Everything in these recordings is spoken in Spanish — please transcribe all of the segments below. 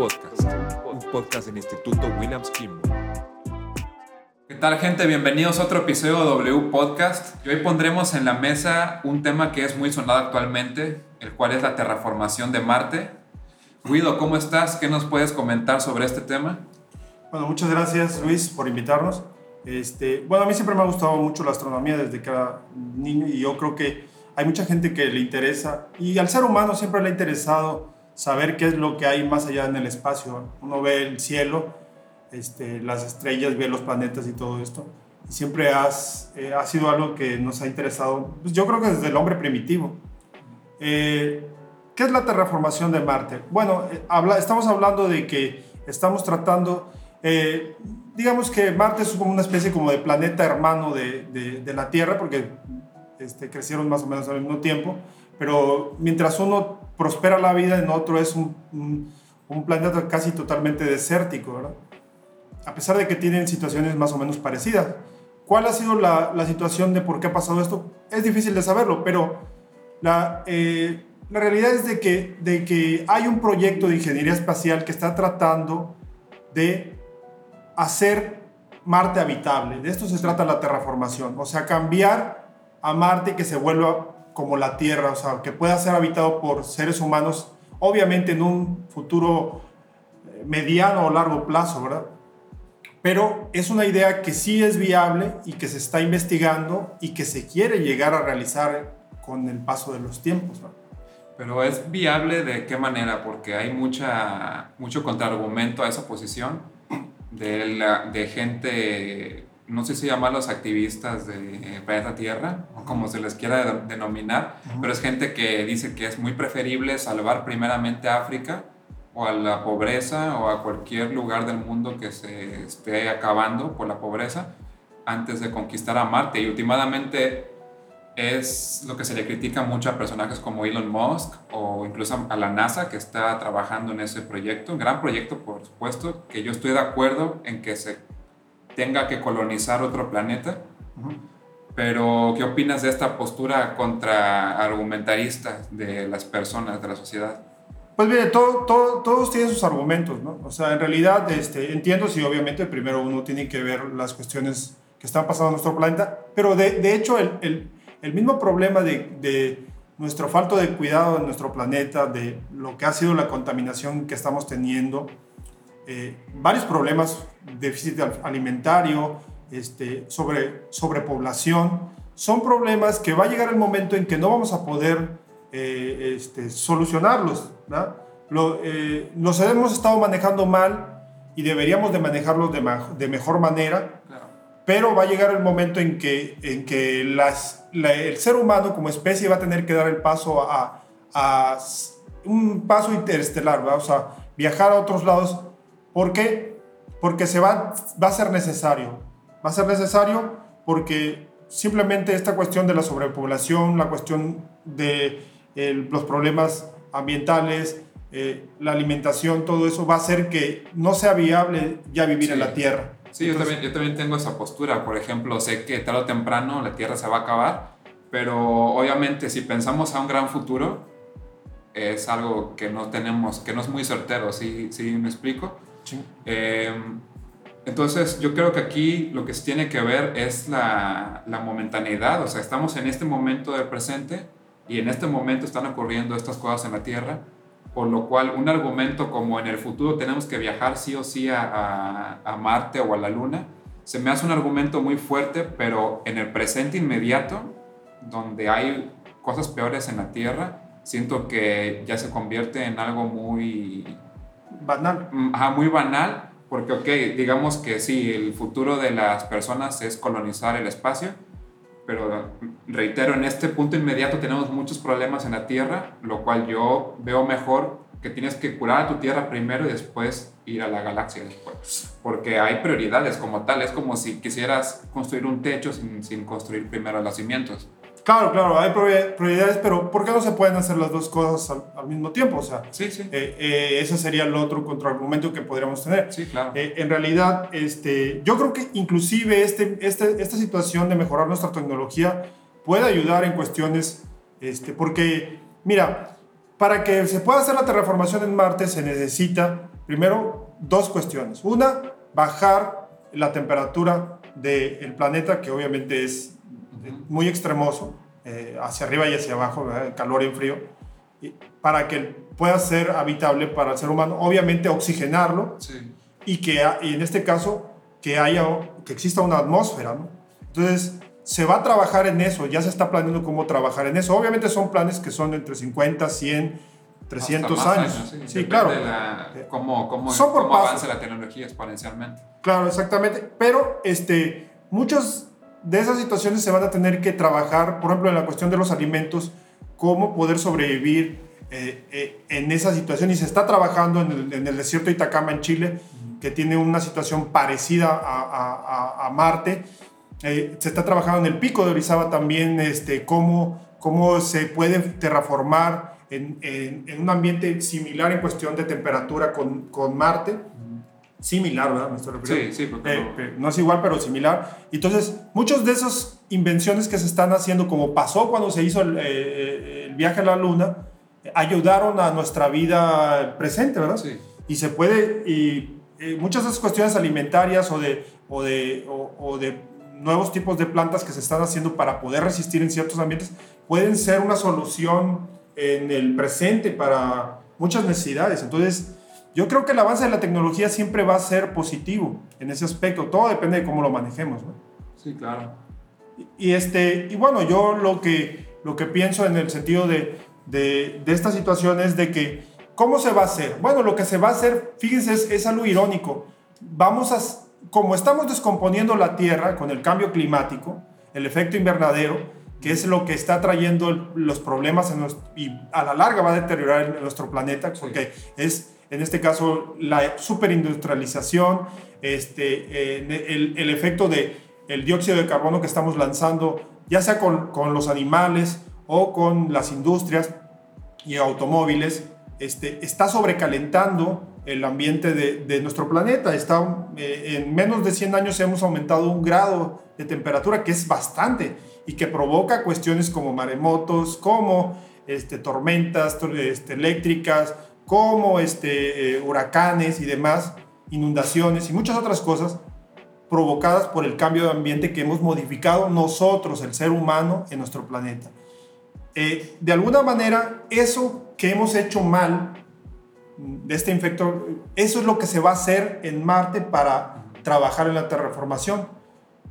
Podcast, un podcast del Instituto Williams Kimball. ¿Qué tal gente? Bienvenidos a otro episodio de W Podcast. Y hoy pondremos en la mesa un tema que es muy sonado actualmente, el cual es la terraformación de Marte. Guido, ¿cómo estás? ¿Qué nos puedes comentar sobre este tema? Bueno, muchas gracias Luis por invitarnos. Este, bueno, a mí siempre me ha gustado mucho la astronomía desde que era niño y yo creo que hay mucha gente que le interesa y al ser humano siempre le ha interesado saber qué es lo que hay más allá en el espacio. Uno ve el cielo, este, las estrellas, ve los planetas y todo esto. Siempre has, eh, ha sido algo que nos ha interesado, pues yo creo que desde el hombre primitivo. Eh, ¿Qué es la terraformación de Marte? Bueno, eh, habla, estamos hablando de que estamos tratando, digamos que Marte es como una especie como de planeta hermano de, de, de la Tierra, porque este, crecieron más o menos al mismo tiempo, pero mientras uno prospera la vida, en otro es un, un, un planeta casi totalmente desértico, ¿verdad? A pesar de que tienen situaciones más o menos parecidas. ¿Cuál ha sido la, la situación de por qué ha pasado esto? Es difícil de saberlo, pero la, eh, la realidad es de que, de que hay un proyecto de ingeniería espacial que está tratando de hacer Marte habitable. De esto se trata la terraformación, o sea, cambiar a Marte que se vuelva como la Tierra, o sea, que pueda ser habitado por seres humanos, obviamente en un futuro eh, mediano o largo plazo, ¿verdad? Pero es una idea que sí es viable y que se está investigando y que se quiere llegar a realizar con el paso de los tiempos. ¿no? Pero es viable de qué manera, porque hay mucha, mucho contraargumento a esa posición de, la, de gente, no sé si llamarlos activistas de planeta Tierra, o como se les quiera de, denominar, uh -huh. pero es gente que dice que es muy preferible salvar primeramente a África o a la pobreza o a cualquier lugar del mundo que se esté acabando por la pobreza antes de conquistar a Marte. Y últimamente es lo que se le critica mucho a personajes como Elon Musk o incluso a la NASA que está trabajando en ese proyecto, un gran proyecto por supuesto, que yo estoy de acuerdo en que se tenga que colonizar otro planeta. Uh -huh. Pero, ¿qué opinas de esta postura contraargumentarista de las personas, de la sociedad? Pues mire, todo, todo, todos tienen sus argumentos, ¿no? O sea, en realidad este, entiendo si obviamente primero uno tiene que ver las cuestiones que están pasando en nuestro planeta, pero de, de hecho el, el, el, mismo problema de, de, nuestro falto de cuidado de nuestro planeta, de lo que ha sido la contaminación que estamos teniendo, eh, varios problemas, déficit alimentario, este, sobre, sobrepoblación, son problemas que va a llegar el momento en que no vamos a poder eh, este, solucionarlos. Lo, eh, los hemos estado manejando mal y deberíamos de manejarlos de, de mejor manera, claro. pero va a llegar el momento en que, en que las, la, el ser humano como especie va a tener que dar el paso a, a un paso interestelar, ¿verdad? o sea, viajar a otros lados. ¿Por qué? Porque se va, va a ser necesario. Va a ser necesario porque simplemente esta cuestión de la sobrepoblación, la cuestión de eh, los problemas ambientales, eh, la alimentación, todo eso va a hacer que no sea viable ya vivir sí. en la Tierra. Sí, Entonces, yo, también, yo también tengo esa postura. Por ejemplo, sé que tarde o temprano la Tierra se va a acabar, pero obviamente si pensamos a un gran futuro, es algo que no tenemos, que no es muy certero, ¿sí, sí me explico? Sí. Eh, entonces, yo creo que aquí lo que tiene que ver es la, la momentaneidad, o sea, estamos en este momento del presente y en este momento están ocurriendo estas cosas en la Tierra, por lo cual un argumento como en el futuro tenemos que viajar sí o sí a, a, a, Marte o a la Luna, se me hace un argumento muy fuerte, pero en el presente inmediato, donde hay cosas peores en la Tierra, siento que ya se convierte en algo muy... Banal. Ajá, muy banal, porque, ok, digamos que sí, el futuro de las personas es colonizar el espacio, pero reitero, en este punto inmediato tenemos muchos problemas en la Tierra, lo cual yo veo mejor que tienes que curar a tu Tierra primero y después ir a la galaxia después. Porque hay prioridades como tal, es como si quisieras construir un techo sin, sin construir primero los cimientos. Claro, claro, hay prioridades, pero ¿por qué no se pueden hacer las dos cosas al, al mismo tiempo? O sea, sí, sí. Eh, eh, ese sería el otro contraargumento que podríamos tener. Sí, claro. Eh, en realidad, este, yo creo que inclusive este, este, esta situación de mejorar nuestra tecnología puede ayudar en cuestiones, este, porque, mira, para que se pueda hacer la terraformación en Marte se necesita, primero, dos cuestiones. Una, bajar la temperatura del planeta, que obviamente es muy extremoso, eh, hacia arriba y hacia abajo, ¿verdad? calor y frío, y para que pueda ser habitable para el ser humano. Obviamente oxigenarlo Sí. y que y en este caso que haya que exista una atmósfera, ¿no? Entonces se va a trabajar en eso, ya se está planeando cómo trabajar en eso. Obviamente son planes que son entre 50, 100, 300 Hasta más años. sí, sí, claro. de la- cómo cómo, Son por cómo pasos. avanza la tecnología exponencialmente. Claro, exactamente. Pero este, muchas de esas situaciones se van a tener que trabajar, por ejemplo, en la cuestión de los alimentos, cómo poder sobrevivir eh, eh, en esa situación. Y se está trabajando en el, desierto de Itacama, en Chile, que tiene una situación parecida a, Marte. Eh, se está trabajando en el pico de Orizaba también, este, cómo, cómo se puede terraformar en, en- en un ambiente similar en cuestión de temperatura con, con Marte. Similar, ¿verdad? Me estoy refiriendo. Sí, sí, porque Eh, no- pero no es igual, pero similar. Entonces, muchas de esas invenciones que se están haciendo, como pasó cuando se hizo el, eh, el viaje a la Luna, eh, ayudaron a nuestra vida presente, ¿verdad? sí. Y se puede, y eh, muchas de esas cuestiones alimentarias o de, o, de, o, o de nuevos tipos de plantas que se están haciendo para poder resistir en ciertos ambientes, pueden ser una solución en el presente para muchas necesidades. Entonces, yo creo que el avance de la tecnología siempre va a ser positivo en ese aspecto. Todo depende de cómo lo manejemos. ¿no? Sí, claro. Y, este, y bueno, yo lo que, lo que pienso en el sentido de, de, de esta situación es de que, ¿cómo se va a hacer? Bueno, lo que se va a hacer, fíjense, es, es algo irónico. Vamos a, como estamos descomponiendo la Tierra con el cambio climático, el efecto invernadero, que es lo que está trayendo los problemas en nuestro- y a la larga va a deteriorar nuestro planeta, porque es, en este caso, la superindustrialización, este, eh, el, el efecto de dióxido de carbono que estamos lanzando, ya sea con, con los animales o con las industrias y automóviles, este, está sobrecalentando el ambiente de, de nuestro planeta. Está, eh, en menos de 100 años hemos aumentado un grado de temperatura, que es bastante, y que provoca cuestiones como maremotos, como este, tormentas tor- este, eléctricas, como este, eh, huracanes y demás, inundaciones y muchas otras cosas provocadas por el cambio de ambiente que hemos modificado nosotros, el ser humano, en nuestro planeta. Eh, de alguna manera, eso que hemos hecho mal de este infecto, eso es lo que se va a hacer en Marte para trabajar en la terraformación.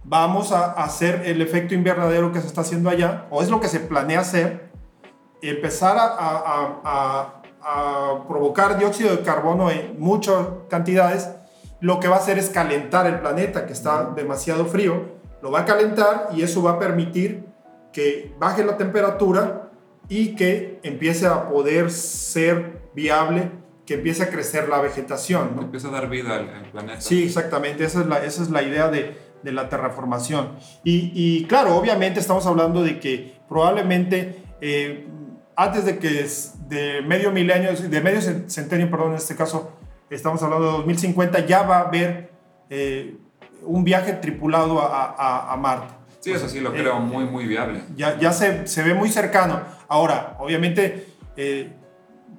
Vamos a hacer el efecto invernadero que se está haciendo allá, o es lo que se planea hacer, empezar a, a- a- a provocar dióxido de carbono en muchas cantidades, lo que va a hacer es calentar el planeta, que está demasiado frío, lo va a calentar y eso va a permitir que baje la temperatura y que empiece a poder ser viable, que empiece a crecer la vegetación. ¿no? Empieza a dar vida al, al planeta. Sí, exactamente, esa es la, esa es la idea de, de la terraformación. Y, y claro, obviamente estamos hablando de que probablemente eh, antes de que es de medio milenio, de medio cen- centenio, perdón, en este caso, estamos hablando de 2050, ya va a haber eh, un viaje tripulado a, a- a Marte. Sí, eso sí lo Eh, creo muy, muy viable. ya, ya se, se ve muy cercano. Ahora, obviamente, eh,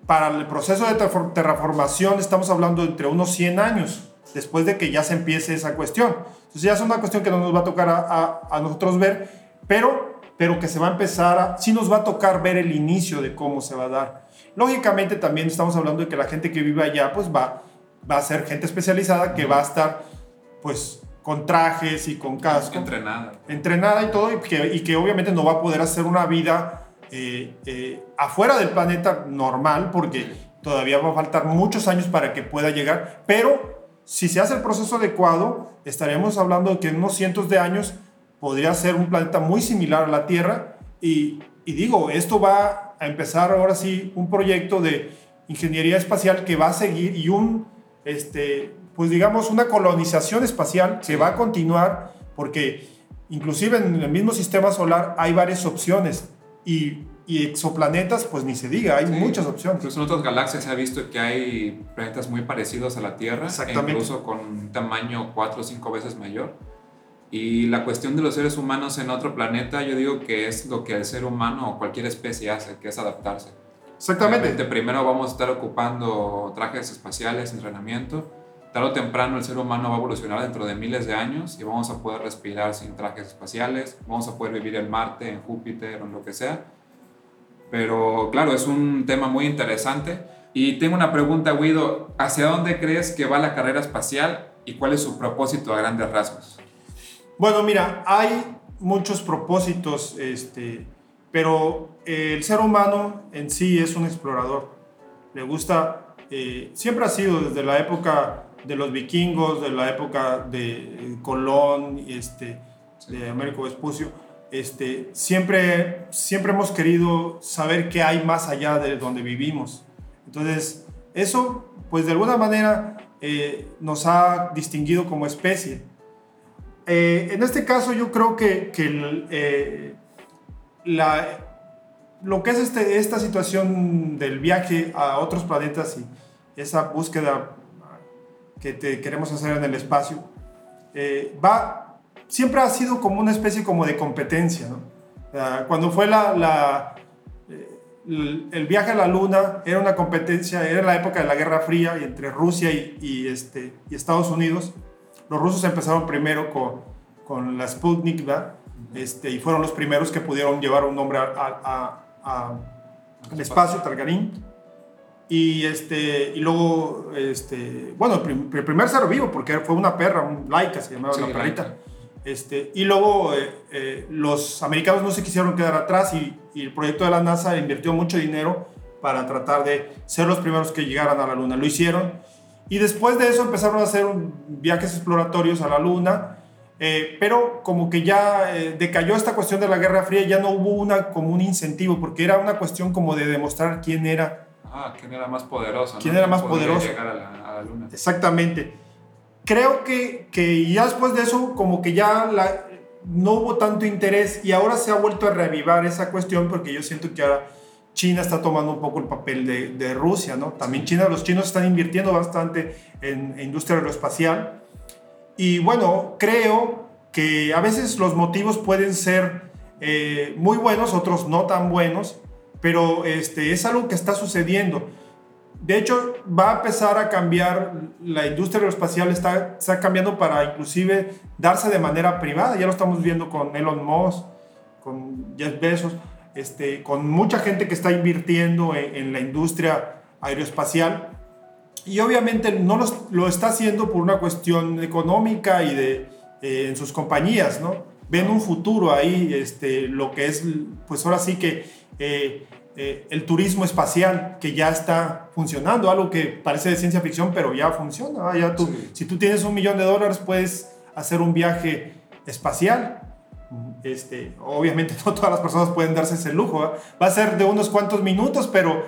para el proceso de terraformación estamos hablando entre unos 100 años después de que ya se empiece esa cuestión. Entonces ya es una cuestión que no nos va a tocar a, a- a nosotros ver, pero, pero que se va a empezar a, sí nos va a tocar ver el inicio de cómo se va a dar. Lógicamente también estamos hablando de que la gente que vive allá pues va, va a ser gente especializada que va a estar pues con trajes y con casco Entrenada. entrenada y todo, y que, y que obviamente no va a poder hacer una vida eh, eh, afuera del planeta normal, porque todavía va a faltar muchos años para que pueda llegar, pero si se hace el proceso adecuado, estaremos hablando de que en unos cientos de años podría ser un planeta muy similar a la Tierra, y, y digo, esto va a empezar ahora sí un proyecto de ingeniería espacial que va a seguir y un, este, pues digamos, una colonización espacial que va a continuar porque inclusive en el mismo sistema solar hay varias opciones y, y exoplanetas, pues ni se diga, hay Sí. muchas opciones. Incluso en otras galaxias se ha visto que hay planetas muy parecidos a la Tierra, Exactamente. e incluso con un tamaño cuatro o cinco veces mayor. Y la cuestión de los seres humanos en otro planeta, yo digo que es lo que el ser humano o cualquier especie hace, que es adaptarse. Exactamente. Obviamente, primero vamos a estar ocupando trajes espaciales, entrenamiento. Tarde o temprano el ser humano va a evolucionar dentro de miles de años y vamos a poder respirar sin trajes espaciales, vamos a poder vivir en Marte, en Júpiter en lo que sea. Pero claro, es un tema muy interesante. Y tengo una pregunta, Guido. ¿Hacia dónde crees que va la carrera espacial y cuál es su propósito a grandes rasgos? Bueno, mira, hay muchos propósitos, este, pero el ser humano en sí es un explorador. Le gusta, eh, siempre ha sido desde la época de los vikingos, de la época de Colón, este, de Américo Vespucio, este, siempre, siempre hemos querido saber qué hay más allá de donde vivimos. Entonces, eso, pues de alguna manera, eh, nos ha distinguido como especie. Eh, en este caso, yo creo que, que el, eh, la, lo que es este, esta situación del viaje a otros planetas y esa búsqueda que te queremos hacer en el espacio, va, siempre ha sido como una especie como de competencia. ¿no? cuando fue la, la el viaje a la Luna era una competencia, era la época de la Guerra Fría entre Rusia y, este, y Estados Unidos. Los rusos empezaron primero con, con la Sputnik, Este, y fueron los primeros que pudieron llevar un nombre al espacio, Targarín. Y, este, y luego, este, bueno, el primer ser vivo, porque fue una perra, un laica, se llamaba la perrita. Este, y luego eh, eh, los americanos no se quisieron quedar atrás y, el proyecto de la NASA invirtió mucho dinero para tratar de ser los primeros que llegaran a la Luna. Lo hicieron. Y después de eso empezaron a hacer viajes exploratorios a la Luna. Eh, pero como que ya decayó esta cuestión de la Guerra Fría, ya no hubo una, como un incentivo, porque era una cuestión como de demostrar quién era. Ah, quién era más poderoso. ¿Quién era más poderoso? Llegar a la, a la Luna. Exactamente creo que, que ya después de eso, como que ya la, no hubo tanto interés y ahora se ha vuelto a reavivar esa cuestión porque yo siento que ahora China está tomando un poco el papel de, Rusia, ¿no? También China, los chinos están invirtiendo bastante en, industria aeroespacial y bueno, creo que a veces los motivos pueden ser eh, muy buenos, otros no tan buenos, pero este, es algo que está sucediendo. De hecho, va a empezar a cambiar, la industria aeroespacial está, está cambiando para inclusive darse de manera privada. Ya lo estamos viendo con Elon Musk, con Jeff Bezos, este, con mucha gente que está invirtiendo en, la industria aeroespacial. Y obviamente no lo está haciendo por una cuestión económica y de, eh, en sus compañías, ¿no? Ven un futuro ahí, este, lo que es, pues ahora sí que... Eh, eh, el turismo espacial que ya está funcionando, algo que parece de ciencia ficción, pero ya funciona. Ya tú, Si tú tienes un millón de dólares, puedes hacer un viaje espacial. Este, obviamente no todas las personas pueden darse ese lujo. Va a ser de unos cuantos minutos, pero,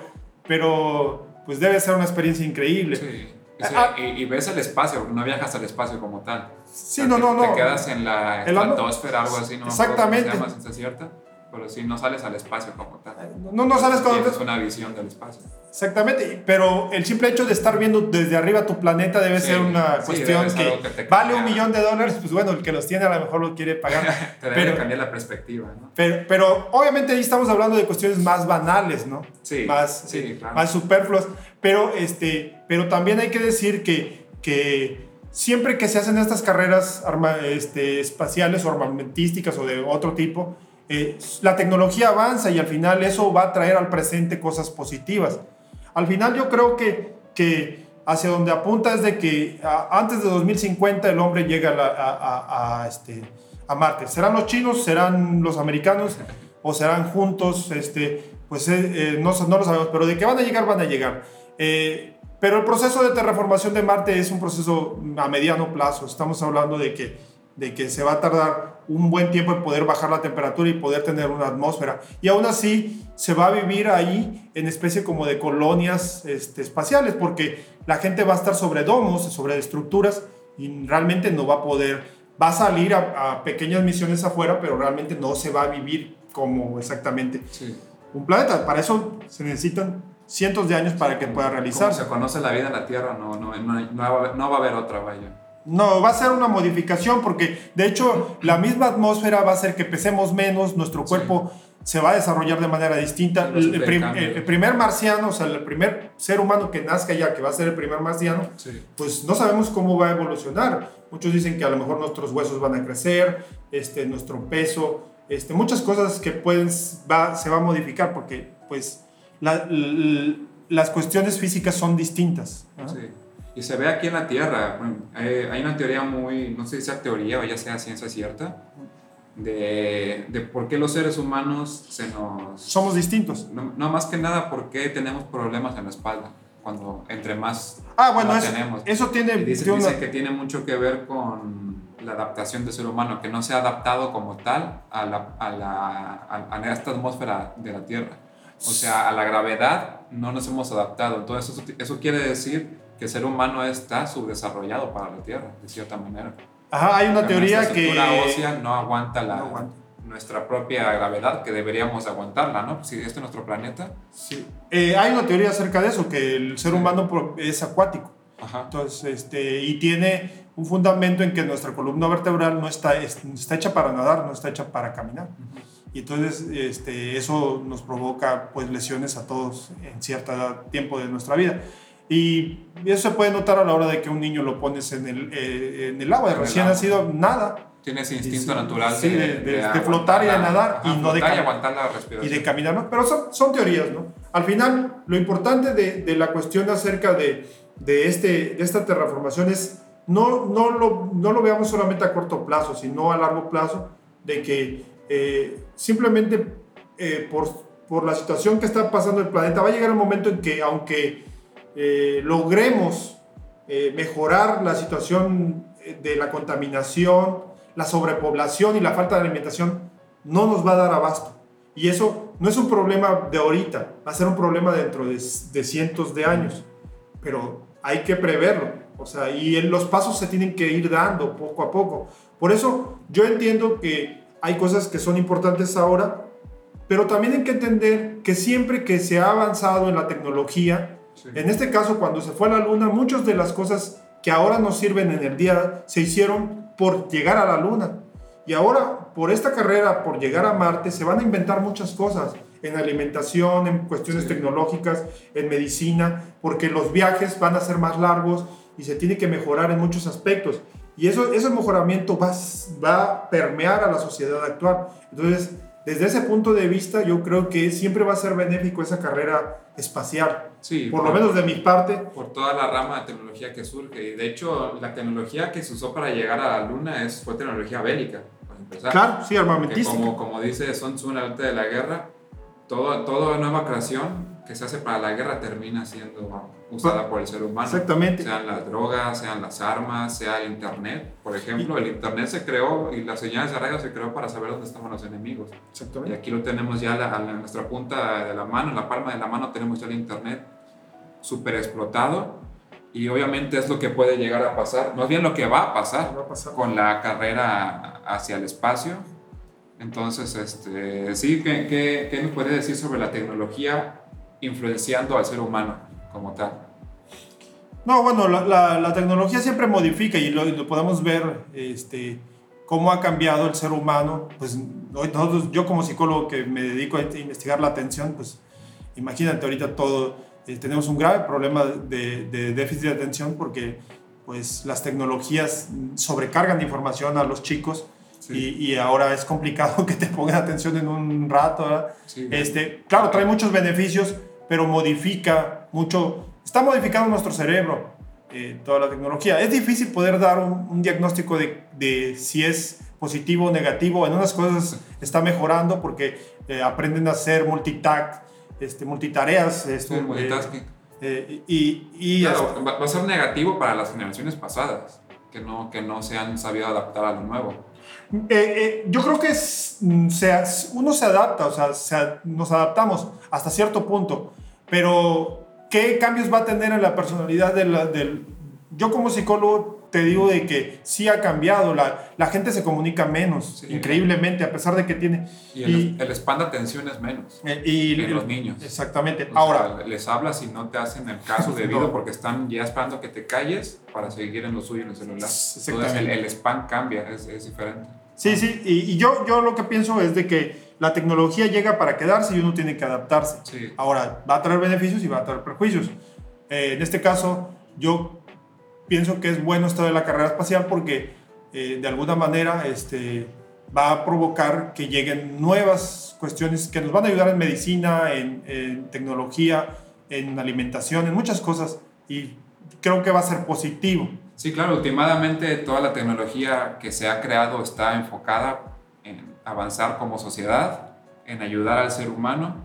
pero pues debe ser una experiencia increíble. Sí. Ah, y, ves el espacio, no viajas al espacio como tal. Sí, no, no, no. Te quedas en la estratosfera, algo así, ¿no? Exactamente. Se llama, cierta? Pero sí, no sales al espacio como tal. No, no sales cuando... Tienes una visión del espacio. Exactamente, pero el simple hecho de estar viendo desde arriba tu planeta debe ser una cuestión que, vale un millón de dólares, pues bueno, el que los tiene a lo mejor lo quiere pagar. te debe pero, cambiar la perspectiva, ¿no? Pero, pero, obviamente ahí estamos hablando de cuestiones más banales, ¿no? Sí, más, sí, claro. más superfluas, pero, este, pero también hay que decir que, que siempre que se hacen estas carreras arma, este, espaciales o armamentísticas o de otro tipo, eh, la tecnología avanza y al final eso va a traer al presente cosas positivas. Al final yo creo que, que hacia donde apunta es de que antes de 2050 el hombre llega a, este, a Marte. ¿Serán los chinos? ¿Serán los americanos? ¿O serán juntos? Este, pues eh, eh, no, no, lo sabemos, pero de que van a llegar, van a llegar. pero el proceso de terraformación de Marte es un proceso a mediano plazo. Estamos hablando de que de que se va a tardar un buen tiempo en poder bajar la temperatura y poder tener una atmósfera. Y aún así se va a vivir ahí en especie como de colonias este, espaciales, porque la gente va a estar sobre domos, sobre estructuras, y realmente no va a poder, va a salir a, pequeñas misiones afuera, pero realmente no se va a vivir como exactamente un planeta. Para eso se necesitan cientos de años para que pueda realizarse. se conoce la vida en la Tierra, no, no, no, no va a haber otra, vaya. No, va a ser una modificación porque de hecho la misma atmósfera va a hacer que pesemos menos, nuestro cuerpo se va a desarrollar de manera distinta. El, el prim- intercambios. el- el primer marciano, o sea, el primer ser humano que nazca ya, que va a ser el primer marciano, Sí. pues no sabemos cómo va a evolucionar. Muchos dicen que a lo mejor nuestros huesos van a crecer, este, nuestro peso, este, muchas cosas que pueden, va, se va a modificar porque pues la- las cuestiones físicas son distintas. Sí. Y se ve aquí en la Tierra. bueno, hay, hay una teoría muy, no sé si sea teoría o ya sea ciencia cierta, de, de por qué los seres humanos se nos... Somos distintos. No, no, más que nada por qué tenemos problemas en la espalda, cuando entre más Ah, bueno, eso, tenemos. eso tiene... Y dice, tiene una- dice que tiene mucho que ver con la adaptación del ser humano, que no se ha adaptado como tal a, la, a, la, a, a esta atmósfera de la Tierra. O sea, a la gravedad no nos hemos adaptado. Entonces, eso, eso quiere decir que el ser humano está subdesarrollado para la Tierra, de cierta manera. Ajá, hay una teoría que... estructura ósea no aguanta, la, No aguanta. nuestra propia gravedad, que deberíamos aguantarla, ¿no? Si este es nuestro planeta. Sí. Eh, hay una teoría acerca de eso, que el ser Sí. humano es acuático. Ajá. Entonces, este, y tiene un fundamento en que nuestra columna vertebral no está, es- está hecha para nadar, no está hecha para caminar. Y entonces este, eso nos provoca pues, lesiones a todos en cierto tiempo de nuestra vida. Y eso se puede notar a la hora de que un niño lo pones en el, eh, en el agua, de el recién nacido, nada. Tiene ese Y instinto sí, natural sí, de- de- de aguantar flotar y de nadar y no de y aguantar la y respiración. de caminar, ¿no? Pero son, son teorías, ¿no? Al final, lo importante de, de la cuestión acerca de, de, este, de esta terraformación es no, no, lo, no lo veamos solamente a corto plazo, sino a largo plazo, de que eh, simplemente eh, por, por la situación que está pasando el planeta, va a llegar un momento en que aunque eh, logremos eh, mejorar la situación eh, de la contaminación, la sobrepoblación y la falta de alimentación, no nos va a dar abasto. Y eso no es un problema de ahorita, va a ser un problema dentro de, de cientos de años. Pero hay que preverlo. O sea, y los pasos se tienen que ir dando poco a poco. Por eso yo entiendo que hay cosas que son importantes ahora, pero también hay que entender que siempre que se ha avanzado en la tecnología, Sí. en este caso cuando se fue a la luna, muchas de las cosas que ahora nos sirven en el día se hicieron por llegar a la luna. Y ahora, por esta carrera, por llegar a Marte, se van a inventar muchas cosas en alimentación, en cuestiones Sí. tecnológicas, en medicina, porque los viajes van a ser más largos y se tiene que mejorar en muchos aspectos. Y eso, ese mejoramiento va, va a permear a la sociedad actual. Entonces, desde ese punto de vista, yo creo que siempre va a ser benéfico esa carrera espacial. Sí, Por lo menos de mi parte, por toda la rama de tecnología que surge. Y de hecho, la tecnología que se usó para llegar a la Luna es, fue tecnología bélica, para empezar. claro, sí, armamentística. como, como dice Sun Tzu en el arte de la guerra, todo, toda nueva creación que se hace para la guerra termina siendo usada por el ser humano. Exactamente. Sean las drogas, sean las armas, sea el internet. Por ejemplo, el internet se creó y las señales de radio se creó para saber dónde estaban los enemigos. Y Exactamente. aquí lo tenemos ya la- en nuestra punta de la mano, en la palma de la mano tenemos ya el internet súper explotado y obviamente es lo que puede llegar a pasar, más bien lo que va a pasar Va a pasar. con la carrera hacia el espacio. Entonces, este, sí, ¿qué, qué, qué nos puede decir sobre la tecnología influenciando al ser humano como tal? No, bueno, la, la- la tecnología siempre modifica y lo, lo podemos ver este, cómo ha cambiado el ser humano. Pues hoy nosotros, yo como psicólogo que me dedico a investigar la atención, pues imagínate ahorita todo, eh, tenemos un grave problema de, de déficit de atención porque pues las tecnologías sobrecargan de información a los chicos Sí. y, y ahora es complicado que te pongan atención en un rato, Este, claro, trae muchos beneficios, pero modifica mucho, está modificando nuestro cerebro, eh, toda la tecnología. Es difícil poder dar un, un diagnóstico de, de si es positivo o negativo. En unas cosas está mejorando porque eh, aprenden a hacer multitask, este, multitareas. Esto, Sí, multitasking. eh, y, y Claro, hasta- va a ser negativo para las generaciones pasadas, que no, que no se han sabido adaptar a lo nuevo. Yo creo que es, mm, se- uno se adapta, o sea, se- nos adaptamos hasta cierto punto, pero ¿qué cambios va a tener en la personalidad de la- del... Yo como psicólogo te digo de que sí ha cambiado, la, la gente se comunica menos, Sí. increíblemente, a pesar de que tiene... Y el, Y- el span de atención es menos. eh, y, En los niños. Exactamente. O Ahora, sea, les hablas y no te hacen el caso debido No. porque están ya esperando que te calles para seguir en lo suyo en el celular. Entonces el, el spam cambia, es, es diferente. Sí, sí, y, y yo, yo lo que pienso es de que la tecnología llega para quedarse y uno tiene que adaptarse. Sí. Ahora, va a traer beneficios y va a traer perjuicios. Eh, en este caso, yo pienso que es bueno esto de la carrera espacial porque eh, de alguna manera este, va a provocar que lleguen nuevas cuestiones que nos van a ayudar en medicina, en, en tecnología, en alimentación, en muchas cosas y creo que va a ser positivo. Sí, claro, últimamente toda la tecnología que se ha creado está enfocada en avanzar como sociedad, en ayudar al ser humano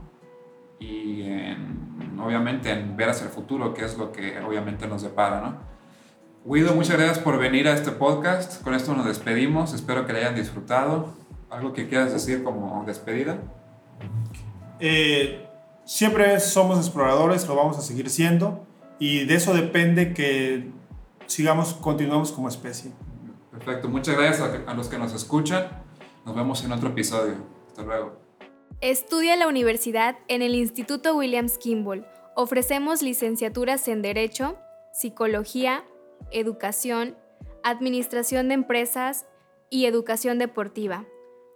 y en, obviamente en ver hacia el futuro, que es lo que obviamente nos depara, ¿no? Guido, muchas gracias por venir a este podcast. Con esto nos despedimos. Espero que le hayan disfrutado. ¿Algo que quieras decir como despedida? Eh, siempre somos exploradores, lo vamos a seguir siendo y de eso depende que sigamos, continuemos como especie. Perfecto, muchas gracias a, a los que nos escuchan. Nos vemos en otro episodio. Hasta luego. Estudia la universidad en el Instituto Williams Kimball. Ofrecemos licenciaturas en Derecho, Psicología, Educación, Administración de Empresas y Educación Deportiva.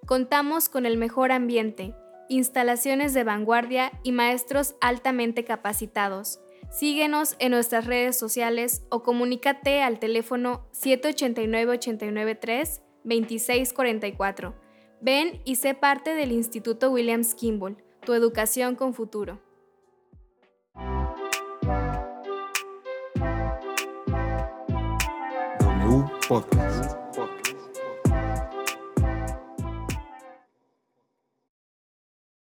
Contamos con el mejor ambiente, instalaciones de vanguardia y maestros altamente capacitados. Síguenos en nuestras redes sociales o comunícate al teléfono 789-893-2644. Ven y sé parte del Instituto Williams Kimball, tu educación con futuro.